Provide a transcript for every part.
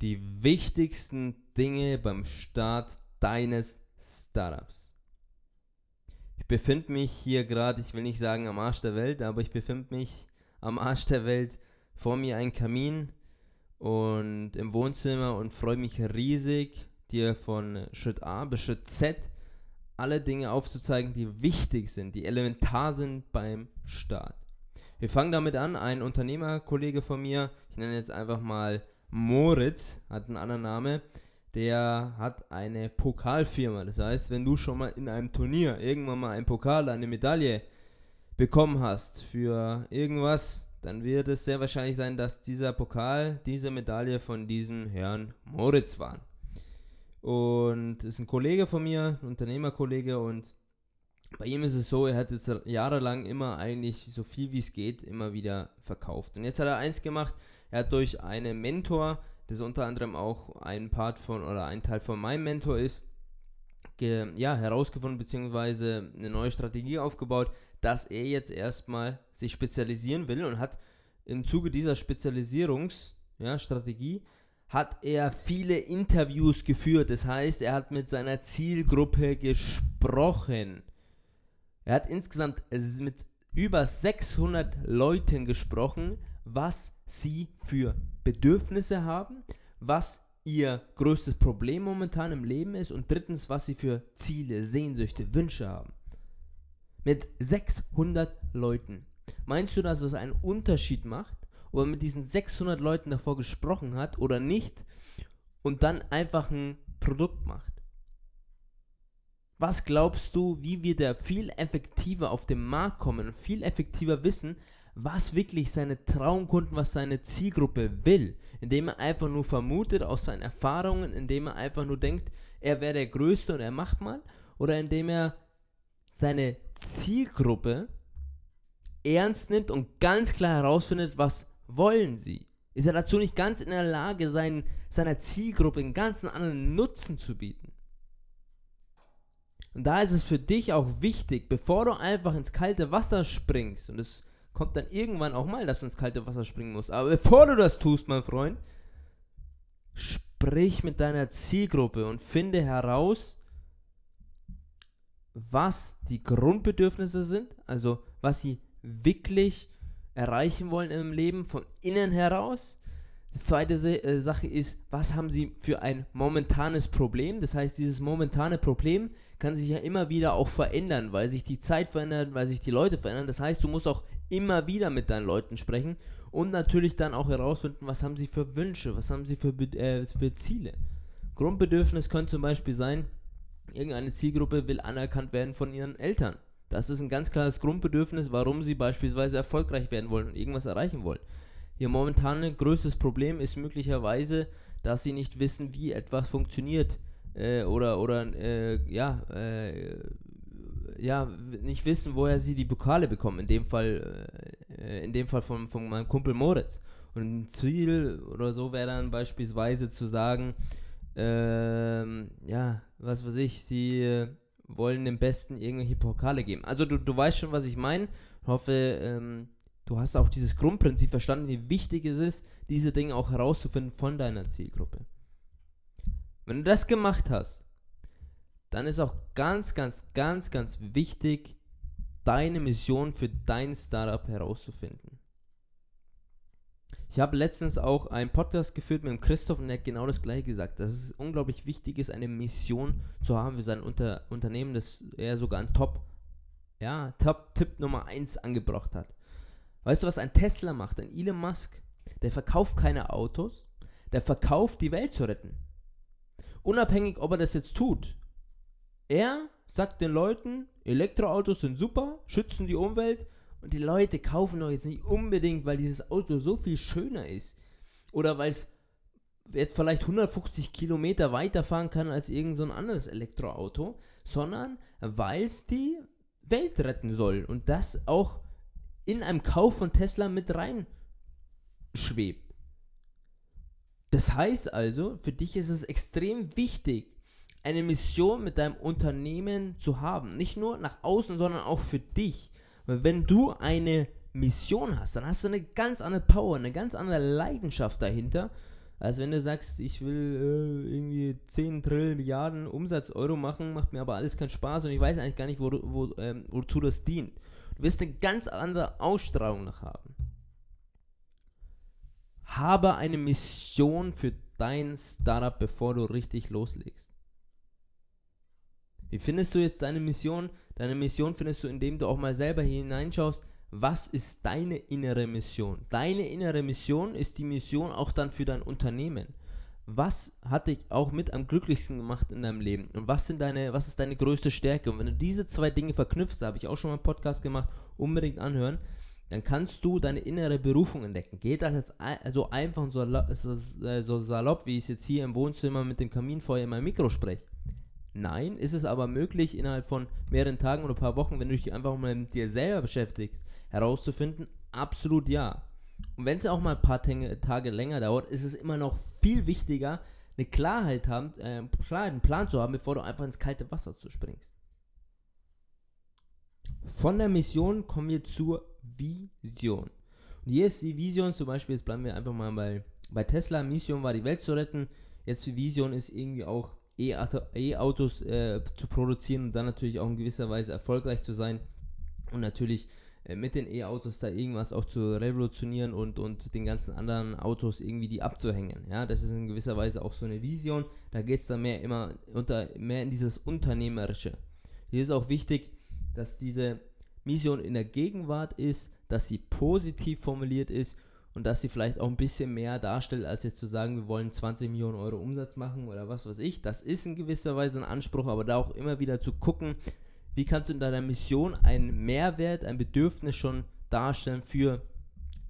die wichtigsten Dinge beim Start deines Startups. Ich befinde mich hier gerade, ich will nicht sagen am Arsch der Welt, aber ich befinde mich am Arsch der Welt. Vor mir ein Kamin und im Wohnzimmer und freue mich riesig, dir von Schritt A bis Schritt Z alle Dinge aufzuzeigen, die wichtig sind, die elementar sind beim Start. Wir fangen damit an. Ein Unternehmerkollege von mir, ich nenne jetzt einfach mal Moritz, hat einen anderen Namen, der hat eine Pokalfirma. Das heißt, wenn du schon mal in einem Turnier irgendwann mal einen Pokal, eine Medaille bekommen hast für irgendwas, dann wird es sehr wahrscheinlich sein, dass dieser Pokal, diese Medaille von diesem Herrn Moritz war. Und ist ein Kollege von mir, ein Unternehmerkollege und bei ihm ist es so, er hat jetzt jahrelang immer eigentlich so viel wie es geht immer wieder verkauft. Und jetzt hat er eins gemacht, er hat durch einen Mentor, das unter anderem auch ein Part von oder ein Teil von meinem Mentor ist, ge, ja, herausgefunden bzw. eine neue Strategie aufgebaut, dass er jetzt erstmal sich spezialisieren will und hat im Zuge dieser Spezialisierungsstrategie ja, hat er viele Interviews geführt. Das heißt, er hat mit seiner Zielgruppe gesprochen. Er hat insgesamt mit über 600 Leuten gesprochen, was sie für Bedürfnisse haben, was ihr größtes Problem momentan im Leben ist und drittens, was sie für Ziele, Sehnsüchte, Wünsche haben. Mit 600 Leuten. Meinst du, dass es einen Unterschied macht, ob er mit diesen 600 Leuten davor gesprochen hat oder nicht und dann einfach ein Produkt macht? Was glaubst du, wie wir da viel effektiver auf den Markt kommen und viel effektiver wissen, was wirklich seine Traumkunden, was seine Zielgruppe will, indem er einfach nur vermutet aus seinen Erfahrungen, indem er einfach nur denkt, er wäre der Größte und er macht mal, oder indem er seine Zielgruppe ernst nimmt und ganz klar herausfindet, was wollen sie. Ist er dazu nicht ganz in der Lage, sein, seiner Zielgruppe einen ganz anderen Nutzen zu bieten? Und da ist es für dich auch wichtig, bevor du einfach ins kalte Wasser springst, und es kommt dann irgendwann auch mal, dass du ins kalte Wasser springen musst. Aber bevor du das tust, mein Freund, sprich mit deiner Zielgruppe und finde heraus, was die Grundbedürfnisse sind, also was sie wirklich erreichen wollen im Leben von innen heraus. Die zweite äh, Sache ist, was haben sie für ein momentanes Problem? Das heißt, dieses momentane Problem kann sich ja immer wieder auch verändern, weil sich die Zeit verändert, weil sich die Leute verändern. Das heißt, du musst auch immer wieder mit deinen Leuten sprechen und natürlich dann auch herausfinden, was haben sie für Wünsche, was haben sie für, äh, für Ziele. Grundbedürfnis könnte zum Beispiel sein, irgendeine Zielgruppe will anerkannt werden von ihren Eltern. Das ist ein ganz klares Grundbedürfnis, warum sie beispielsweise erfolgreich werden wollen und irgendwas erreichen wollen. Ihr momentan größtes Problem ist möglicherweise, dass sie nicht wissen, wie etwas funktioniert äh, oder, oder äh, ja, äh, ja, nicht wissen, woher sie die Pokale bekommen. In dem Fall, äh, in dem Fall von, von meinem Kumpel Moritz. Und ein Ziel oder so wäre dann beispielsweise zu sagen, ähm, ja, was weiß ich, sie äh, wollen dem Besten irgendwelche Pokale geben. Also du, du weißt schon, was ich meine. Hoffe, ähm, du hast auch dieses Grundprinzip verstanden, wie wichtig es ist, diese Dinge auch herauszufinden von deiner Zielgruppe. Wenn du das gemacht hast, dann ist auch ganz, ganz, ganz, ganz wichtig, deine Mission für dein Startup herauszufinden. Ich habe letztens auch einen Podcast geführt mit dem Christoph und er hat genau das gleiche gesagt, dass es unglaublich wichtig ist, eine Mission zu haben für sein Unter Unternehmen, das er sogar ein Top, ja, Top-Tipp Nummer 1 angebracht hat. Weißt du, was ein Tesla macht? Ein Elon Musk, der verkauft keine Autos, der verkauft die Welt zu retten. Unabhängig, ob er das jetzt tut. Er sagt den Leuten, Elektroautos sind super, schützen die Umwelt und die Leute kaufen doch jetzt nicht unbedingt, weil dieses Auto so viel schöner ist. Oder weil es jetzt vielleicht 150 Kilometer weiterfahren kann als irgend so anderes Elektroauto, sondern weil es die Welt retten soll und das auch in einem Kauf von Tesla mit rein schwebt. Das heißt also, für dich ist es extrem wichtig, eine Mission mit deinem Unternehmen zu haben. Nicht nur nach außen, sondern auch für dich. Weil wenn du eine Mission hast, dann hast du eine ganz andere Power, eine ganz andere Leidenschaft dahinter, als wenn du sagst, ich will äh, irgendwie 10 Trilliarden Umsatz Euro machen, macht mir aber alles keinen Spaß und ich weiß eigentlich gar nicht, wo, wo, ähm, wozu das dient. Du wirst eine ganz andere Ausstrahlung noch haben. Habe eine Mission für dein Startup, bevor du richtig loslegst. Wie findest du jetzt deine Mission? Deine Mission findest du, indem du auch mal selber hier hineinschaust, was ist deine innere Mission? Deine innere Mission ist die Mission auch dann für dein Unternehmen. Was hat dich auch mit am glücklichsten gemacht in deinem Leben? Und was sind deine, was ist deine größte Stärke? Und wenn du diese zwei Dinge verknüpfst, habe ich auch schon mal einen Podcast gemacht, unbedingt anhören, dann kannst du deine innere Berufung entdecken. Geht das jetzt so einfach und so, äh, so salopp, wie ich es jetzt hier im Wohnzimmer mit dem Kaminfeuer in meinem Mikro spreche? Nein, ist es aber möglich, innerhalb von mehreren Tagen oder ein paar Wochen, wenn du dich einfach mal mit dir selber beschäftigst, herauszufinden? Absolut ja. Und wenn es auch mal ein paar Tage länger dauert, ist es immer noch viel wichtiger, eine Klarheit, haben, äh, einen Plan zu haben, bevor du einfach ins kalte Wasser zu springst. Von der Mission kommen wir zur Vision. Und hier ist die Vision, zum Beispiel, jetzt bleiben wir einfach mal bei, bei Tesla. Mission war die Welt zu retten. Jetzt die Vision ist irgendwie auch E-Autos äh, zu produzieren und dann natürlich auch in gewisser Weise erfolgreich zu sein. Und natürlich mit den E-Autos da irgendwas auch zu revolutionieren und, und den ganzen anderen Autos irgendwie die abzuhängen. Ja, das ist in gewisser Weise auch so eine Vision. Da geht es dann mehr immer unter mehr in dieses Unternehmerische. Hier ist auch wichtig, dass diese Mission in der Gegenwart ist, dass sie positiv formuliert ist und dass sie vielleicht auch ein bisschen mehr darstellt, als jetzt zu sagen, wir wollen 20 Millionen Euro Umsatz machen oder was weiß ich. Das ist in gewisser Weise ein Anspruch, aber da auch immer wieder zu gucken, wie kannst du in deiner Mission einen Mehrwert, ein Bedürfnis schon darstellen für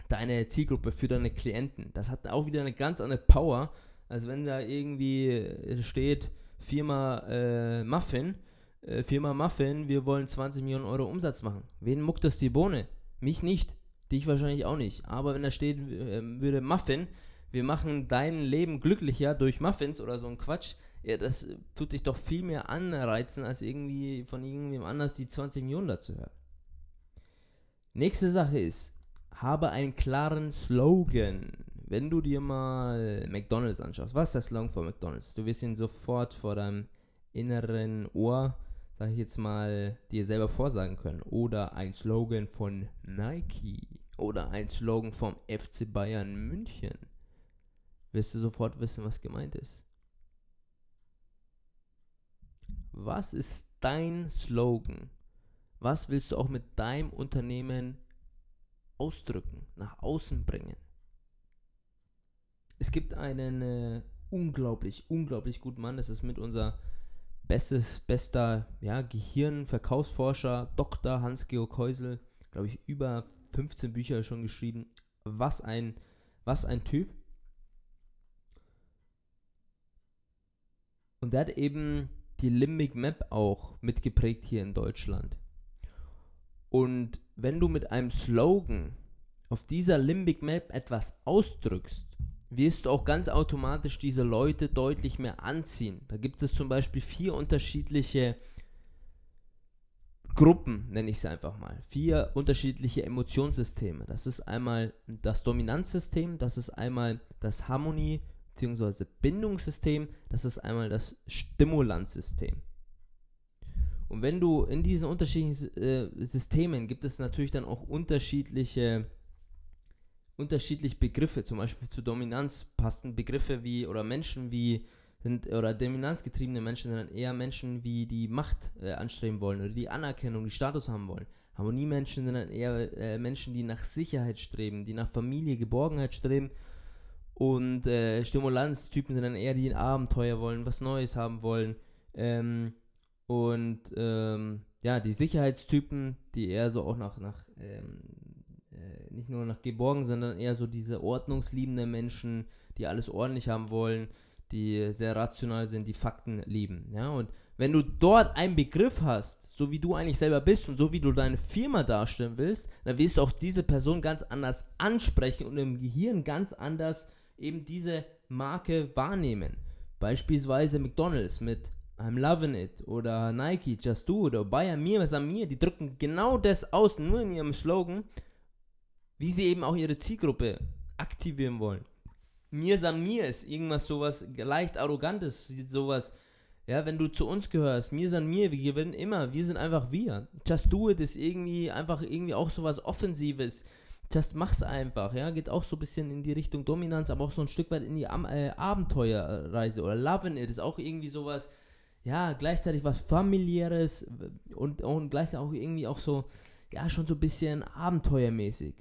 deine Zielgruppe, für deine Klienten. Das hat auch wieder eine ganz andere Power, als wenn da irgendwie steht Firma äh, Muffin, äh, Firma Muffin, wir wollen 20 Millionen Euro Umsatz machen. Wen muckt das die Bohne? Mich nicht. Dich wahrscheinlich auch nicht. Aber wenn da steht, äh, würde Muffin, wir machen dein Leben glücklicher durch Muffins oder so ein Quatsch, ja, das tut dich doch viel mehr anreizen, als irgendwie von irgendwem anders die 20 Millionen dazu hören. Nächste Sache ist, habe einen klaren Slogan. Wenn du dir mal McDonalds anschaust, was ist der Slogan von McDonalds? Du wirst ihn sofort vor deinem inneren Ohr, sag ich jetzt mal, dir selber vorsagen können. Oder ein Slogan von Nike. Oder ein Slogan vom FC Bayern München. Wirst du sofort wissen, was gemeint ist. Was ist dein Slogan? Was willst du auch mit deinem Unternehmen ausdrücken, nach außen bringen? Es gibt einen äh, unglaublich, unglaublich guten Mann, das ist mit unser bestes, bester ja, Gehirnverkaufsforscher, Dr. Hans-Georg Häusel, glaube ich, über 15 Bücher schon geschrieben. Was ein, was ein Typ. Und der hat eben die Limbic Map auch mitgeprägt hier in Deutschland. Und wenn du mit einem Slogan auf dieser Limbic Map etwas ausdrückst, wirst du auch ganz automatisch diese Leute deutlich mehr anziehen. Da gibt es zum Beispiel vier unterschiedliche Gruppen, nenne ich sie einfach mal. Vier unterschiedliche Emotionssysteme. Das ist einmal das Dominanzsystem, das ist einmal das Harmonie- bzw. Bindungssystem, das ist einmal das Stimulanzsystem. Und wenn du in diesen unterschiedlichen äh, Systemen gibt es natürlich dann auch unterschiedliche, unterschiedliche Begriffe. Zum Beispiel zu Dominanz passen Begriffe wie oder Menschen wie sind oder dominanzgetriebene Menschen sind dann eher Menschen, wie die Macht äh, anstreben wollen oder die Anerkennung, die Status haben wollen. Harmoniemenschen sind dann eher äh, Menschen, die nach Sicherheit streben, die nach Familie, Geborgenheit streben und äh, Stimulanztypen sind dann eher die ein Abenteuer wollen, was Neues haben wollen. Ähm, und ähm, ja, die Sicherheitstypen, die eher so auch nach, nach ähm, äh, nicht nur nach geborgen, sondern eher so diese ordnungsliebenden Menschen, die alles ordentlich haben wollen, die sehr rational sind, die Fakten lieben. Ja, und wenn du dort einen Begriff hast, so wie du eigentlich selber bist und so wie du deine Firma darstellen willst, dann wirst du auch diese Person ganz anders ansprechen und im Gehirn ganz anders eben diese Marke wahrnehmen. Beispielsweise McDonald's mit I'm loving it oder Nike, Just Do It oder Bayern Mir, was an mir, die drücken genau das aus, nur in ihrem Slogan, wie sie eben auch ihre Zielgruppe aktivieren wollen. mir san mir ist irgendwas sowas leicht arrogantes, sowas. Ja, wenn du zu uns gehörst, mir san mir, wir gewinnen immer, wir sind einfach wir. Just do it ist irgendwie einfach irgendwie auch sowas Offensives. Just mach's einfach, ja, geht auch so ein bisschen in die Richtung Dominanz, aber auch so ein Stück weit in die Am äh, Abenteuerreise oder Loving It ist auch irgendwie sowas, ja, gleichzeitig was familiäres und, und gleichzeitig auch irgendwie auch so, ja, schon so ein bisschen abenteuermäßig.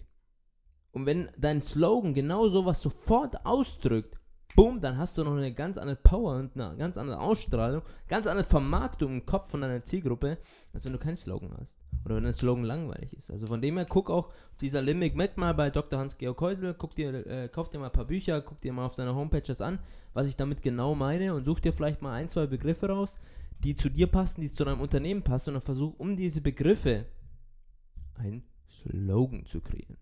Und wenn dein Slogan genau sowas sofort ausdrückt, boom, dann hast du noch eine ganz andere Power und eine ganz andere Ausstrahlung, ganz andere Vermarktung im Kopf von deiner Zielgruppe, als wenn du keinen Slogan hast. Oder wenn dein Slogan langweilig ist. Also von dem her, guck auch dieser Limit mit mal bei Dr. Hans-Georg Häusel, guck dir, äh, kauf dir mal ein paar Bücher, guck dir mal auf seiner Homepage das an, was ich damit genau meine und such dir vielleicht mal ein, zwei Begriffe raus, die zu dir passen, die zu deinem Unternehmen passen und dann versuch um diese Begriffe ein Slogan zu kreieren.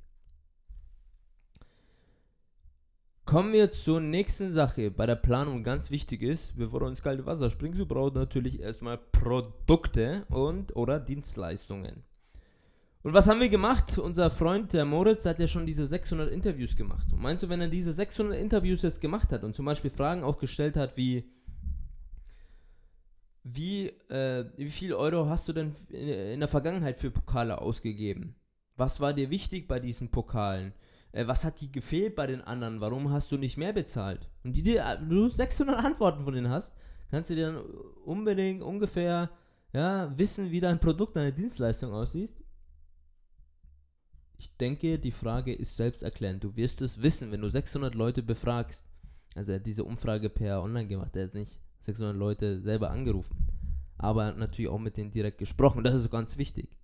Kommen wir zur nächsten Sache bei der Planung. Ganz wichtig ist, bevor du ins kalte Wasser springst, du brauchst natürlich erstmal Produkte und oder Dienstleistungen. Und was haben wir gemacht? Unser Freund, der Moritz, hat ja schon diese 600 Interviews gemacht. Und meinst du, wenn er diese 600 Interviews jetzt gemacht hat und zum Beispiel Fragen auch gestellt hat wie, wie, äh, wie viel Euro hast du denn in der Vergangenheit für Pokale ausgegeben? Was war dir wichtig bei diesen Pokalen? Äh, was hat dir gefehlt bei den anderen? Warum hast du nicht mehr bezahlt? Und die dir, du 600 Antworten von denen hast, kannst du dir dann unbedingt ungefähr ja, wissen, wie dein Produkt, deine Dienstleistung aussieht. Ich denke, die Frage ist selbsterklärend. Du wirst es wissen, wenn du 600 Leute befragst. Also er hat diese Umfrage per Online gemacht. Er hat nicht 600 Leute selber angerufen. Aber natürlich auch mit denen direkt gesprochen. Das ist ganz wichtig.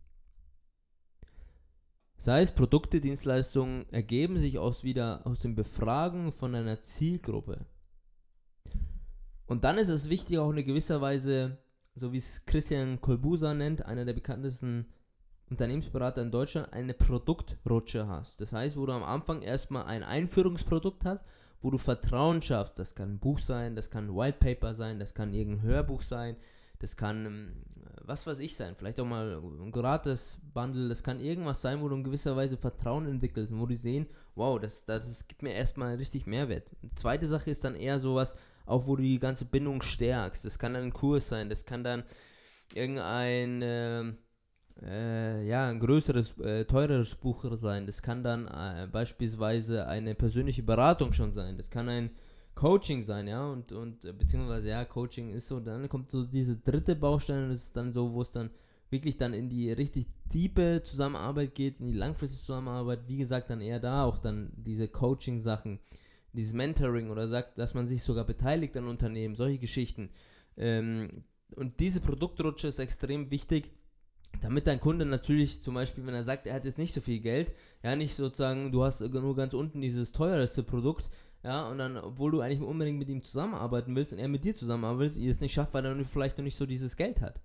Sei es Produkte, Dienstleistungen ergeben sich aus wieder aus den Befragen von einer Zielgruppe. Und dann ist es wichtig, auch in gewisser Weise, so wie es Christian Kolbusa nennt, einer der bekanntesten Unternehmensberater in Deutschland, eine Produktrutsche hast. Das heißt, wo du am Anfang erstmal ein Einführungsprodukt hast, wo du Vertrauen schaffst. Das kann ein Buch sein, das kann ein White Paper sein, das kann irgendein Hörbuch sein, das kann ähm, was weiß ich sein, vielleicht auch mal ein gratis Bundle, das kann irgendwas sein, wo du in gewisser Weise Vertrauen entwickelst wo die sehen, wow, das, das gibt mir erstmal richtig Mehrwert. Die zweite Sache ist dann eher sowas, auch wo du die ganze Bindung stärkst. Das kann dann ein Kurs sein, das kann dann irgendein, äh, äh, ja, ein größeres, äh, teureres Buch sein. Das kann dann äh, beispielsweise eine persönliche Beratung schon sein. Das kann ein Coaching sein, ja, und, und äh, beziehungsweise ja, Coaching ist so, dann kommt so diese dritte Baustelle das ist dann so, wo es dann wirklich dann in die richtig tiefe Zusammenarbeit geht, in die langfristige Zusammenarbeit, wie gesagt, dann eher da auch dann diese Coaching-Sachen, dieses Mentoring oder sagt, dass man sich sogar beteiligt an Unternehmen, solche Geschichten. Ähm, und diese Produktrutsche ist extrem wichtig, damit dein Kunde natürlich zum Beispiel, wenn er sagt, er hat jetzt nicht so viel Geld, ja, nicht sozusagen, du hast nur ganz unten dieses teuerste Produkt, ja, und dann, obwohl du eigentlich unbedingt mit ihm zusammenarbeiten willst und er mit dir zusammenarbeitet, ihr es nicht schafft, weil er vielleicht noch nicht so dieses Geld hat.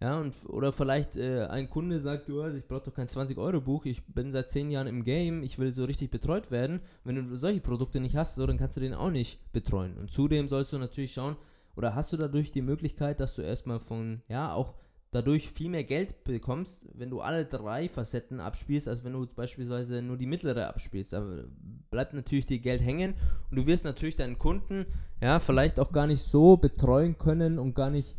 Ja, und, oder vielleicht äh, ein Kunde sagt, du, also ich brauche doch kein 20-Euro-Buch, ich bin seit 10 Jahren im Game, ich will so richtig betreut werden. Wenn du solche Produkte nicht hast, so, dann kannst du den auch nicht betreuen. Und zudem sollst du natürlich schauen, oder hast du dadurch die Möglichkeit, dass du erstmal von, ja, auch dadurch viel mehr Geld bekommst, wenn du alle drei Facetten abspielst, als wenn du beispielsweise nur die mittlere abspielst. Aber bleibt natürlich dir Geld hängen und du wirst natürlich deinen Kunden ja vielleicht auch gar nicht so betreuen können und gar nicht,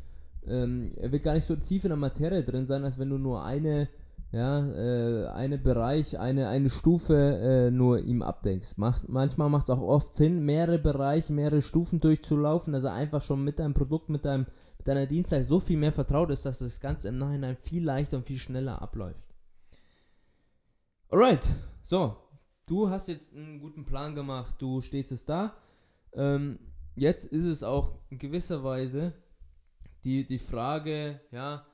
ähm, er wird gar nicht so tief in der Materie drin sein, als wenn du nur eine ja, äh, eine Bereich, eine, eine Stufe äh, nur ihm abdeckst. Macht, manchmal macht es auch oft Sinn, mehrere Bereiche, mehrere Stufen durchzulaufen, dass er einfach schon mit deinem Produkt, mit deinem deiner Dienstleistung so viel mehr vertraut ist, dass das Ganze im Nachhinein viel leichter und viel schneller abläuft. Alright, so, du hast jetzt einen guten Plan gemacht, du stehst es da. Ähm, jetzt ist es auch in gewisser Weise die, die Frage, ja,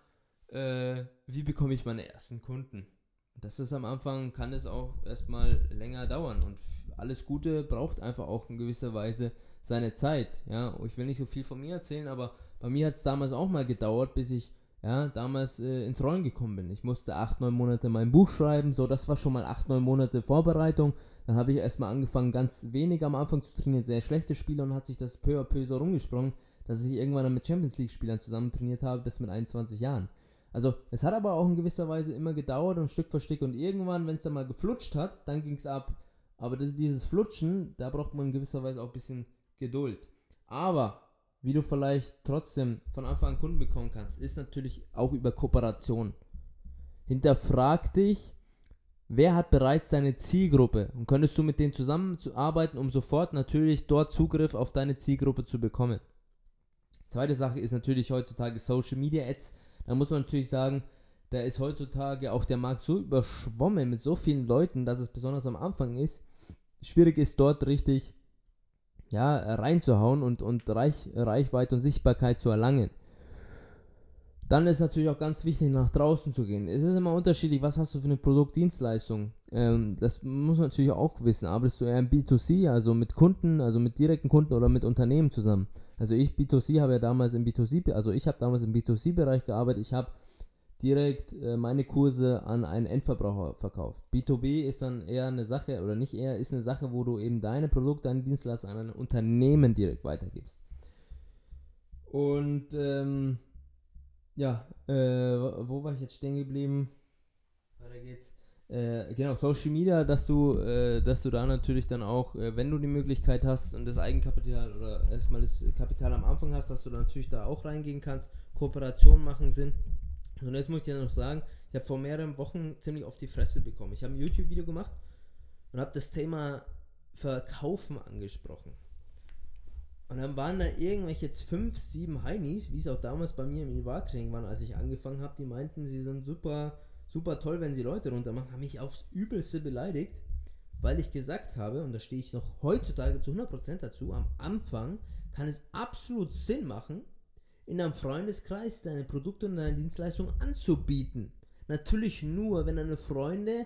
äh, wie bekomme ich meine ersten Kunden? Das ist am Anfang, kann es auch erstmal länger dauern und alles Gute braucht einfach auch in gewisser Weise seine Zeit. Ja, ich will nicht so viel von mir erzählen, aber bei mir hat es damals auch mal gedauert, bis ich ja, damals äh, ins Rollen gekommen bin. Ich musste acht, neun Monate mein Buch schreiben, so das war schon mal acht, neun Monate Vorbereitung. Dann habe ich erstmal angefangen, ganz wenig am Anfang zu trainieren, sehr schlechte Spiele und hat sich das peu à peu so rumgesprungen, dass ich irgendwann dann mit Champions League-Spielern zusammen trainiert habe, das mit 21 Jahren. Also es hat aber auch in gewisser Weise immer gedauert und Stück für Stück und irgendwann, wenn es dann mal geflutscht hat, dann ging es ab Aber das, dieses Flutschen, da braucht man in gewisser Weise auch ein bisschen Geduld. Aber wie du vielleicht trotzdem von Anfang an Kunden bekommen kannst, ist natürlich auch über Kooperation. Hinterfrag dich, wer hat bereits deine Zielgruppe und könntest du mit denen zusammenarbeiten, um sofort natürlich dort Zugriff auf deine Zielgruppe zu bekommen. Zweite Sache ist natürlich heutzutage Social Media Ads. Da muss man natürlich sagen, da ist heutzutage auch der Markt so überschwommen mit so vielen Leuten, dass es besonders am Anfang ist, schwierig ist dort richtig ja, reinzuhauen und, und Reich, Reichweite und Sichtbarkeit zu erlangen. Dann ist natürlich auch ganz wichtig, nach draußen zu gehen. Es ist immer unterschiedlich, was hast du für eine Produktdienstleistung. Ähm, das muss man natürlich auch wissen. Arbeitest du eher im B2C, also mit Kunden, also mit direkten Kunden oder mit Unternehmen zusammen? Also ich B2C habe ja damals im B2C, also ich habe damals im B2C-Bereich gearbeitet. Ich habe direkt äh, meine Kurse an einen Endverbraucher verkauft. B2B ist dann eher eine Sache, oder nicht eher, ist eine Sache, wo du eben deine Produkte, deine Dienstleistungen an ein Unternehmen direkt weitergibst. Und ähm, ja, äh, wo war ich jetzt stehen geblieben? Weiter geht's. Äh, genau, Social Media, dass du, äh, dass du da natürlich dann auch, äh, wenn du die Möglichkeit hast und das Eigenkapital oder erstmal das Kapital am Anfang hast, dass du dann natürlich da auch reingehen kannst. Kooperationen machen Sinn. Und jetzt muss ich dir noch sagen, ich habe vor mehreren Wochen ziemlich auf die Fresse bekommen. Ich habe ein YouTube-Video gemacht und habe das Thema Verkaufen angesprochen. Und dann waren da irgendwelche jetzt fünf, sieben Heinis, wie es auch damals bei mir im Individualtraining waren, als ich angefangen habe, die meinten, sie sind super, super toll, wenn sie Leute runtermachen, haben mich aufs Übelste beleidigt, weil ich gesagt habe, und da stehe ich noch heutzutage zu 100% dazu, am Anfang kann es absolut Sinn machen, in deinem Freundeskreis deine Produkte und deine Dienstleistungen anzubieten. Natürlich nur, wenn deine Freunde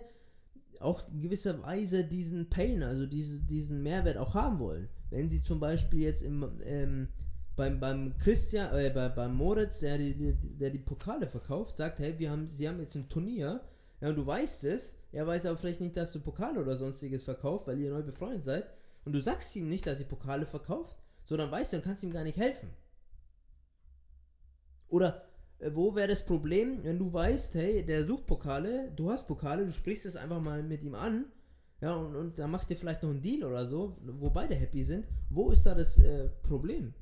auch in gewisser Weise diesen Pain, also diese, diesen Mehrwert auch haben wollen. Wenn sie zum Beispiel jetzt im, ähm, beim, beim Christian, äh, bei, beim Moritz, der die, der die Pokale verkauft, sagt, hey, wir haben, sie haben jetzt ein Turnier, ja, und du weißt es, er weiß aber vielleicht nicht, dass du Pokale oder sonstiges verkauft, weil ihr neu befreundet seid, und du sagst ihm nicht, dass sie Pokale verkauft, sondern weißt, dann kannst du ihm gar nicht helfen. Oder äh, wo wäre das Problem, wenn du weißt, hey, der sucht Pokale, du hast Pokale, du sprichst es einfach mal mit ihm an, ja, und, und da macht ihr vielleicht noch einen Deal oder so, wo beide happy sind. Wo ist da das äh, Problem?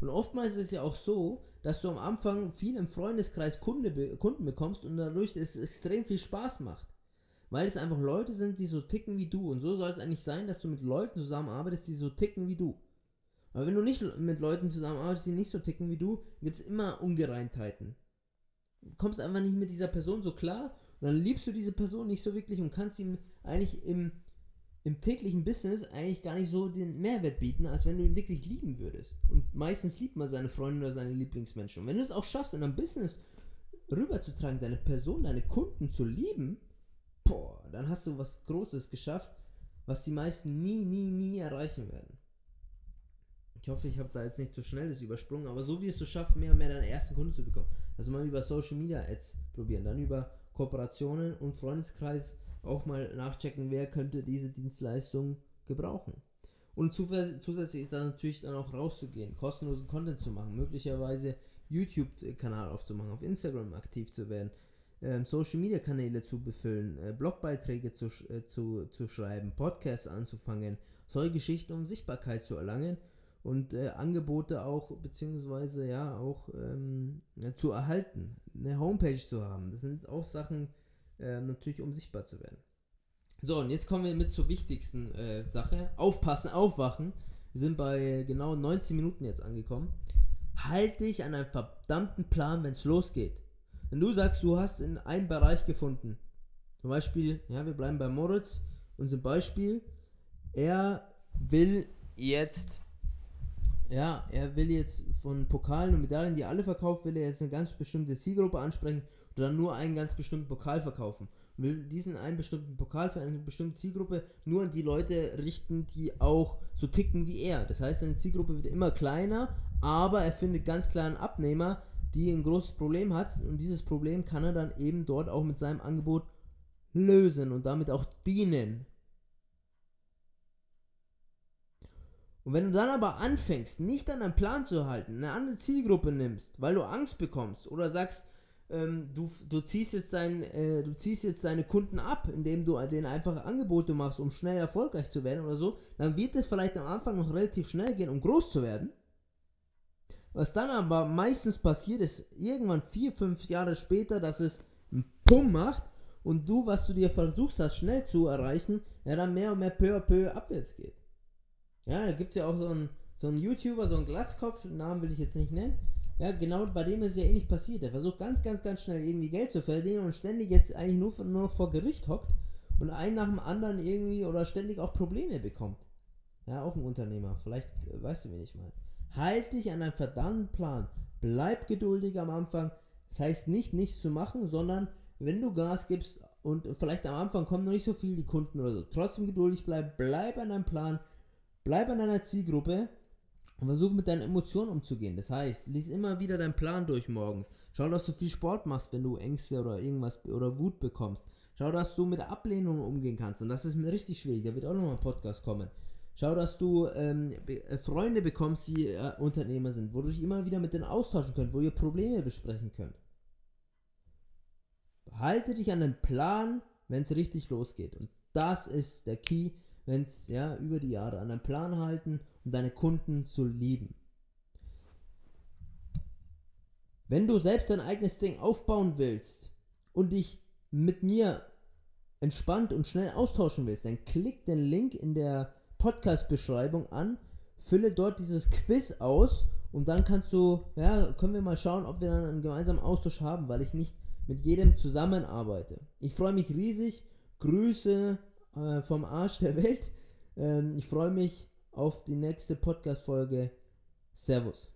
Und oftmals ist es ja auch so, dass du am Anfang viel im Freundeskreis Kunde, Kunden bekommst und dadurch es extrem viel Spaß macht. Weil es einfach Leute sind, die so ticken wie du. Und so soll es eigentlich sein, dass du mit Leuten zusammenarbeitest, die so ticken wie du. Aber wenn du nicht mit Leuten zusammenarbeitest, die nicht so ticken wie du, gibt es immer Ungereimtheiten. Du kommst einfach nicht mit dieser Person so klar und dann liebst du diese Person nicht so wirklich und kannst ihm eigentlich im, im täglichen Business eigentlich gar nicht so den Mehrwert bieten, als wenn du ihn wirklich lieben würdest. Und meistens liebt man seine Freunde oder seine Lieblingsmenschen. Und wenn du es auch schaffst, in einem Business rüberzutragen, deine Person, deine Kunden zu lieben, boah, dann hast du was Großes geschafft, was die meisten nie, nie, nie erreichen werden. Ich hoffe, ich habe da jetzt nicht zu schnell das übersprungen, aber so wie es du schaffst, mehr und mehr deine ersten Kunden zu bekommen. Also mal über Social Media Ads probieren, dann über Kooperationen und Freundeskreis auch mal nachchecken, wer könnte diese Dienstleistung gebrauchen. Und zusätzlich ist dann natürlich dann auch rauszugehen, kostenlosen Content zu machen, möglicherweise YouTube-Kanal aufzumachen, auf Instagram aktiv zu werden, ähm, Social-Media-Kanäle zu befüllen, äh, Blogbeiträge zu, äh, zu, zu schreiben, Podcasts anzufangen, solche Geschichten, um Sichtbarkeit zu erlangen und äh, Angebote auch, beziehungsweise ja, auch ähm, ja, zu erhalten, eine Homepage zu haben. Das sind auch Sachen, äh, natürlich um sichtbar zu werden. So, und jetzt kommen wir mit zur wichtigsten äh, Sache. Aufpassen, aufwachen. Wir sind bei genau 19 Minuten jetzt angekommen. Halt dich an einen verdammten Plan, wenn es losgeht. Wenn du sagst, du hast in einen Bereich gefunden, zum Beispiel, ja, wir bleiben bei Moritz, unser Beispiel, er will jetzt ja, er will jetzt von Pokalen und Medaillen, die alle verkauft, will er jetzt eine ganz bestimmte Zielgruppe ansprechen oder nur einen ganz bestimmten Pokal verkaufen. Will diesen einen bestimmten Pokal für eine bestimmte Zielgruppe nur an die Leute richten, die auch so ticken wie er. Das heißt, seine Zielgruppe wird immer kleiner, aber er findet ganz klar einen Abnehmer, die ein großes Problem hat und dieses Problem kann er dann eben dort auch mit seinem Angebot lösen und damit auch dienen. Und wenn du dann aber anfängst, nicht an einen Plan zu halten, eine andere Zielgruppe nimmst, weil du Angst bekommst oder sagst, ähm, du, du, ziehst jetzt dein, äh, du ziehst jetzt deine Kunden ab, indem du denen einfach Angebote machst, um schnell erfolgreich zu werden oder so, dann wird es vielleicht am Anfang noch relativ schnell gehen, um groß zu werden. Was dann aber meistens passiert, ist irgendwann vier, fünf Jahre später, dass es einen Pum macht und du, was du dir versuchst hast, schnell zu erreichen, ja dann mehr und mehr peu à peu abwärts geht. Ja, da gibt es ja auch so einen, so einen YouTuber, so einen Glatzkopf, Namen will ich jetzt nicht nennen, ja, genau bei dem ist ja ähnlich passiert. Er versucht ganz, ganz, ganz schnell irgendwie Geld zu verdienen und ständig jetzt eigentlich nur, nur noch vor Gericht hockt und einen nach dem anderen irgendwie oder ständig auch Probleme bekommt. Ja, auch ein Unternehmer. Vielleicht äh, weißt du, wen ich meine. Halt dich an einen verdammten Plan. Bleib geduldig am Anfang. Das heißt nicht, nichts zu machen, sondern wenn du Gas gibst und vielleicht am Anfang kommen noch nicht so viele die Kunden oder so, trotzdem geduldig bleib, bleib an deinem Plan, bleib an deiner Zielgruppe und versuch mit deinen Emotionen umzugehen. Das heißt, lies immer wieder deinen Plan durch morgens. Schau, dass du viel Sport machst, wenn du Ängste oder irgendwas oder Wut bekommst. Schau, dass du mit Ablehnung umgehen kannst. Und das ist mir richtig schwierig. Da wird auch nochmal ein Podcast kommen. Schau, dass du ähm, äh, Freunde bekommst, die äh, Unternehmer sind, wo du dich immer wieder mit denen austauschen könnt, wo ihr Probleme besprechen könnt. Halte dich an den Plan, wenn es richtig losgeht. Und das ist der Key wenn es ja über die Jahre an einen Plan halten und deine Kunden zu lieben. Wenn du selbst dein eigenes Ding aufbauen willst und dich mit mir entspannt und schnell austauschen willst, dann klick den Link in der Podcast-Beschreibung an, fülle dort dieses Quiz aus und dann kannst du, ja, können wir mal schauen, ob wir dann einen gemeinsamen Austausch haben, weil ich nicht mit jedem zusammenarbeite. Ich freue mich riesig. Grüße äh, vom Arsch der Welt. Ähm, ich freue mich auf die nächste Podcast-Folge. Servus.